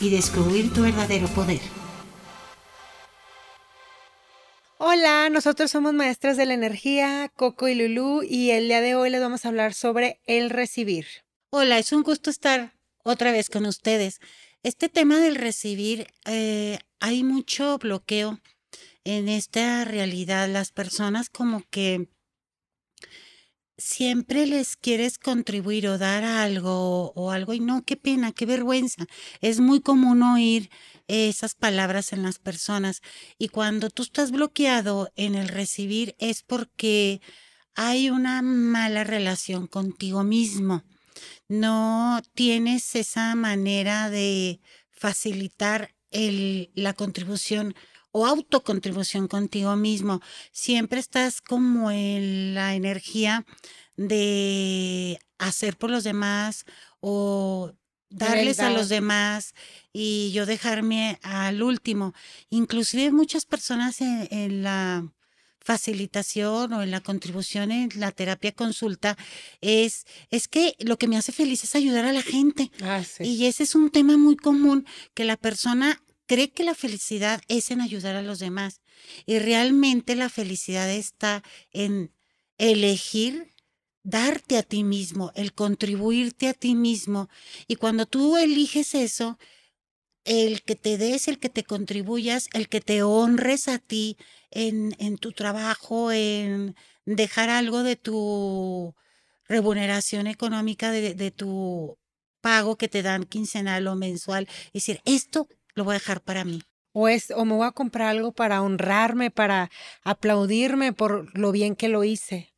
y descubrir tu verdadero poder. Hola, nosotros somos maestras de la energía, Coco y Lulu, y el día de hoy les vamos a hablar sobre el recibir. Hola, es un gusto estar otra vez con ustedes. Este tema del recibir, eh, hay mucho bloqueo en esta realidad. Las personas como que siempre les quieres contribuir o dar algo o algo y no, qué pena, qué vergüenza. Es muy común oír esas palabras en las personas y cuando tú estás bloqueado en el recibir es porque hay una mala relación contigo mismo. No tienes esa manera de facilitar la contribución o autocontribución contigo mismo. Siempre estás como en la energía de hacer por los demás o darles a los demás y yo dejarme al último. Inclusive muchas personas en, la facilitación o en la contribución en la terapia consulta es, es que lo que me hace feliz es ayudar a la gente. Ah, y ese es un tema muy común, que la persona cree que la felicidad es en ayudar a los demás y realmente la felicidad está en elegir darte a ti mismo, el contribuirte a ti mismo. Y cuando tú eliges eso, el que te des, el que te contribuyas, el que te honres a ti en, en tu trabajo, en dejar algo de tu remuneración económica, de, de tu pago que te dan quincenal o mensual, es decir, esto lo voy a dejar para mí. O, es, o me voy a comprar algo para honrarme, para aplaudirme por lo bien que lo hice.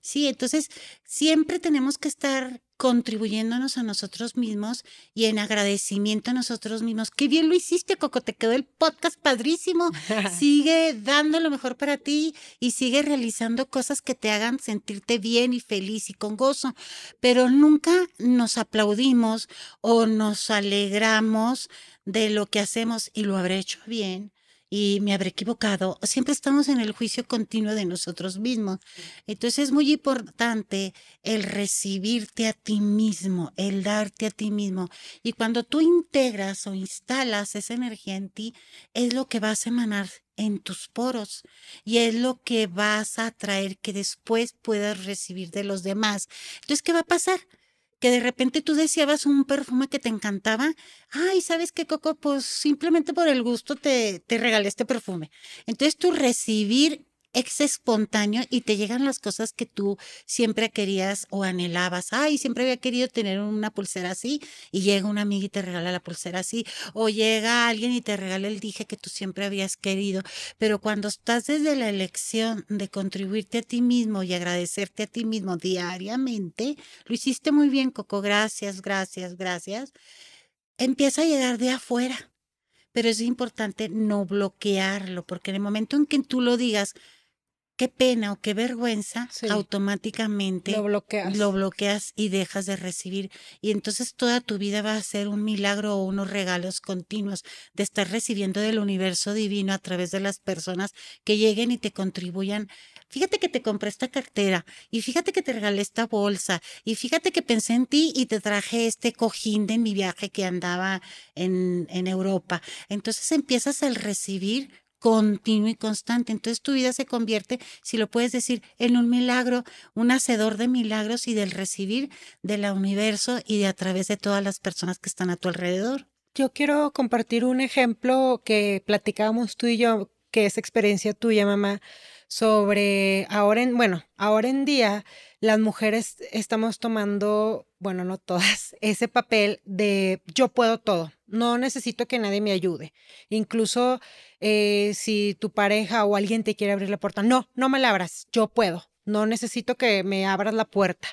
Sí, entonces siempre tenemos que estar contribuyéndonos a nosotros mismos y en agradecimiento a nosotros mismos. Qué bien lo hiciste, Coco, te quedó el podcast padrísimo. sigue dando lo mejor para ti y sigue realizando cosas que te hagan sentirte bien y feliz y con gozo, pero nunca nos aplaudimos o nos alegramos de lo que hacemos y lo habré hecho bien y me habré equivocado. Siempre estamos en el juicio continuo de nosotros mismos. Entonces es muy importante el recibirte a ti mismo, el darte a ti mismo. Y cuando tú integras o instalas esa energía en ti, es lo que vas a emanar en tus poros y es lo que vas a traer que después puedas recibir de los demás. Entonces, ¿qué va a pasar? Que de repente tú deseabas un perfume que te encantaba, ay, ¿sabes qué, Coco? Pues simplemente por el gusto te, te regalé este perfume. Entonces tú recibir ex espontáneo y te llegan las cosas que tú siempre querías o anhelabas. Ay, siempre había querido tener una pulsera así y llega una amiga y te regala la pulsera así o llega alguien y te regala el dije que tú siempre habías querido. Pero cuando estás desde la elección de contribuirte a ti mismo y agradecerte a ti mismo diariamente, lo hiciste muy bien, Coco. Gracias, gracias, gracias. Empieza a llegar de afuera pero es importante no bloquearlo, porque en el momento en que tú lo digas, qué pena o qué vergüenza, automáticamente lo bloqueas. lo bloqueas y dejas de recibir. Y entonces toda tu vida va a ser un milagro o unos regalos continuos de estar recibiendo del universo divino a través de las personas que lleguen y te contribuyan. Fíjate que te compré esta cartera y fíjate que te regalé esta bolsa y fíjate que pensé en ti y te traje este cojín de mi viaje que andaba en, en Europa. Entonces empiezas al recibir continuo y constante. Entonces tu vida se convierte, si lo puedes decir, en un milagro, un hacedor de milagros y del recibir del universo y de a través de todas las personas que están a tu alrededor. Yo quiero compartir un ejemplo que platicábamos tú y yo, que es experiencia tuya, mamá, sobre ahora en, bueno, ahora en día las mujeres estamos tomando, bueno, no todas, ese papel de yo puedo todo, no necesito que nadie me ayude. Incluso eh, si tu pareja o alguien te quiere abrir la puerta, no, no me la abras, yo puedo, no necesito que me abras la puerta.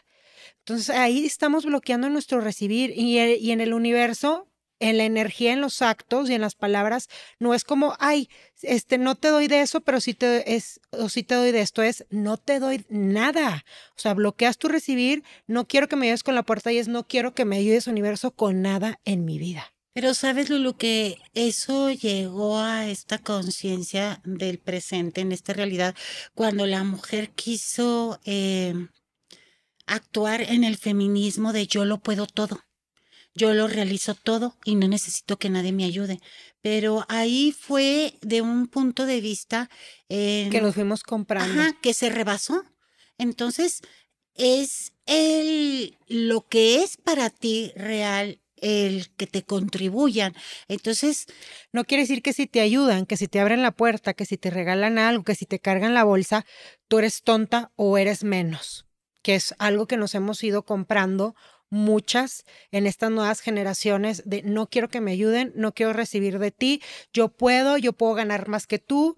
Entonces ahí estamos bloqueando nuestro recibir y, y en el universo en la energía, en los actos y en las palabras, no es como, ay, este, no te doy de eso, pero sí te, es, o sí te doy de esto, es, no te doy nada. O sea, bloqueas tu recibir, no quiero que me ayudes con la puerta y es, no quiero que me ayudes, universo, con nada en mi vida. Pero sabes, Lulu, que eso llegó a esta conciencia del presente, en esta realidad, cuando la mujer quiso eh, actuar en el feminismo de yo lo puedo todo yo lo realizo todo y no necesito que nadie me ayude. Pero ahí fue de un punto de vista... que nos fuimos comprando. Ajá, que se rebasó. Entonces, es el, lo que es para ti real el que te contribuyan. Entonces, no quiere decir que si te ayudan, que si te abren la puerta, que si te regalan algo, que si te cargan la bolsa, tú eres tonta o eres menos, que es algo que nos hemos ido comprando muchas en estas nuevas generaciones de no quiero que me ayuden, no quiero recibir de ti, yo puedo, yo puedo ganar más que tú.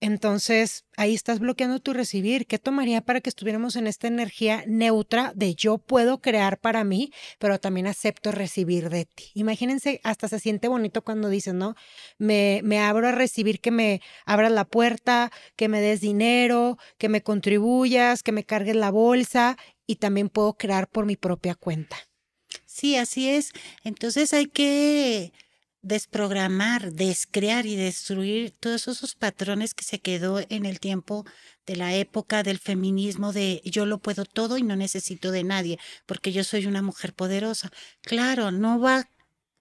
Entonces, ahí estás bloqueando tu recibir. ¿Qué tomaría para que estuviéramos en esta energía neutra de yo puedo crear para mí, pero también acepto recibir de ti? Imagínense, hasta se siente bonito cuando dices, ¿no? Me, me abro a recibir que me abras la puerta, que me des dinero, que me contribuyas, que me cargues la bolsa y también puedo crear por mi propia cuenta. Sí, así es. Entonces hay que desprogramar, descrear y destruir todos esos patrones que se quedó en el tiempo de la época del feminismo de yo lo puedo todo y no necesito de nadie porque yo soy una mujer poderosa. Claro, no va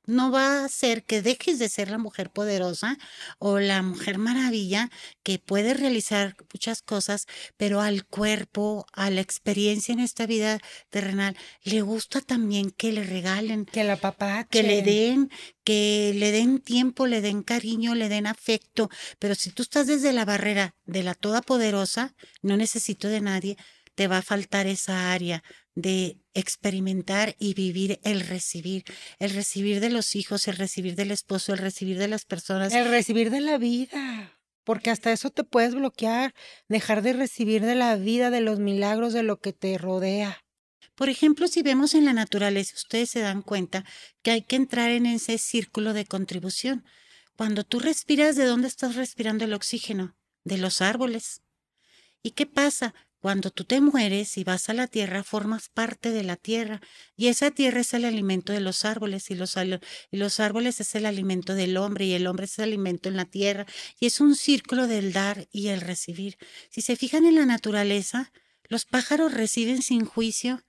no va a hacer que dejes de ser la mujer poderosa o la mujer maravilla que puede realizar muchas cosas, pero al cuerpo, a la experiencia en esta vida terrenal, le gusta también que le regalen, que la papá, que le den, que le den tiempo, le den cariño, le den afecto. Pero si tú estás desde la barrera de la todopoderosa, no necesito de nadie, te va a faltar esa área de experimentar y vivir el recibir, el recibir de los hijos, el recibir del esposo, el recibir de las personas. El recibir de la vida, porque hasta eso te puedes bloquear, dejar de recibir de la vida, de los milagros, de lo que te rodea. Por ejemplo, si vemos en la naturaleza, ustedes se dan cuenta que hay que entrar en ese círculo de contribución. Cuando tú respiras, ¿de dónde estás respirando el oxígeno? De los árboles. ¿Y qué pasa? Cuando tú te mueres y vas a la tierra, formas parte de la tierra y esa tierra es el alimento de los árboles y los, árboles es el alimento del hombre y el hombre es el alimento en la tierra y es un círculo del dar y el recibir. Si se fijan en la naturaleza, los pájaros reciben sin juicio,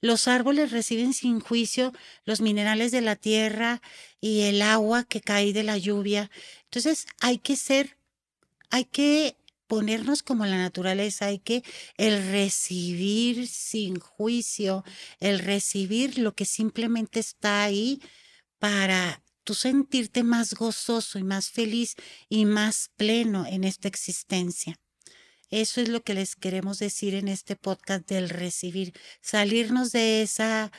los árboles reciben sin juicio los minerales de la tierra y el agua que cae de la lluvia. Entonces hay que ser, hay que ponernos como la naturaleza, hay que el recibir sin juicio, el recibir lo que simplemente está ahí para tú sentirte más gozoso y más feliz y más pleno en esta existencia. Eso es lo que les queremos decir en este podcast del recibir, salirnos de esa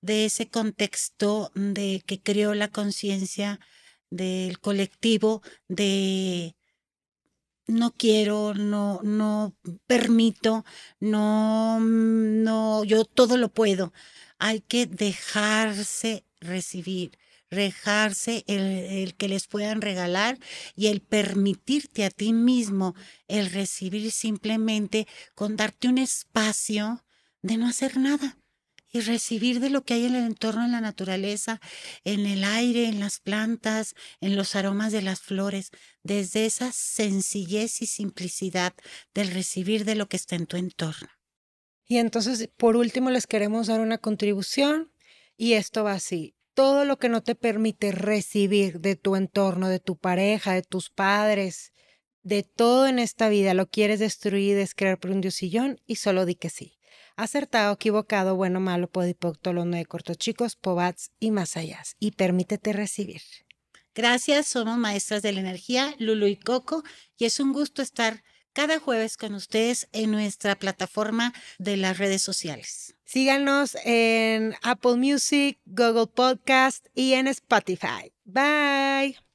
de ese contexto de que creó la conciencia del colectivo de no quiero, no, no permito, no, no, yo todo lo puedo. Hay que dejarse recibir, dejarse el, el, que les puedan regalar y el permitirte a ti mismo el recibir simplemente con darte un espacio de no hacer nada y recibir de lo que hay en el entorno, en la naturaleza, en el aire, en las plantas, en los aromas de las flores, desde esa sencillez y simplicidad del recibir de lo que está en tu entorno. Y entonces, por último, les queremos dar una contribución y esto va así. Todo lo que no te permite recibir de tu entorno, de tu pareja, de tus padres, de todo en esta vida, lo quieres destruir, descrear por un diosillón y solo di que sí acertado, equivocado, bueno, malo, podipoctolono de cortos chicos, pobats y más allá. Y permítete recibir. Gracias, somos maestras de la energía, Lulu y Coco, y es un gusto estar cada jueves con ustedes en nuestra plataforma de las redes sociales. Síganos en Apple Music, Google Podcast y en Spotify. Bye.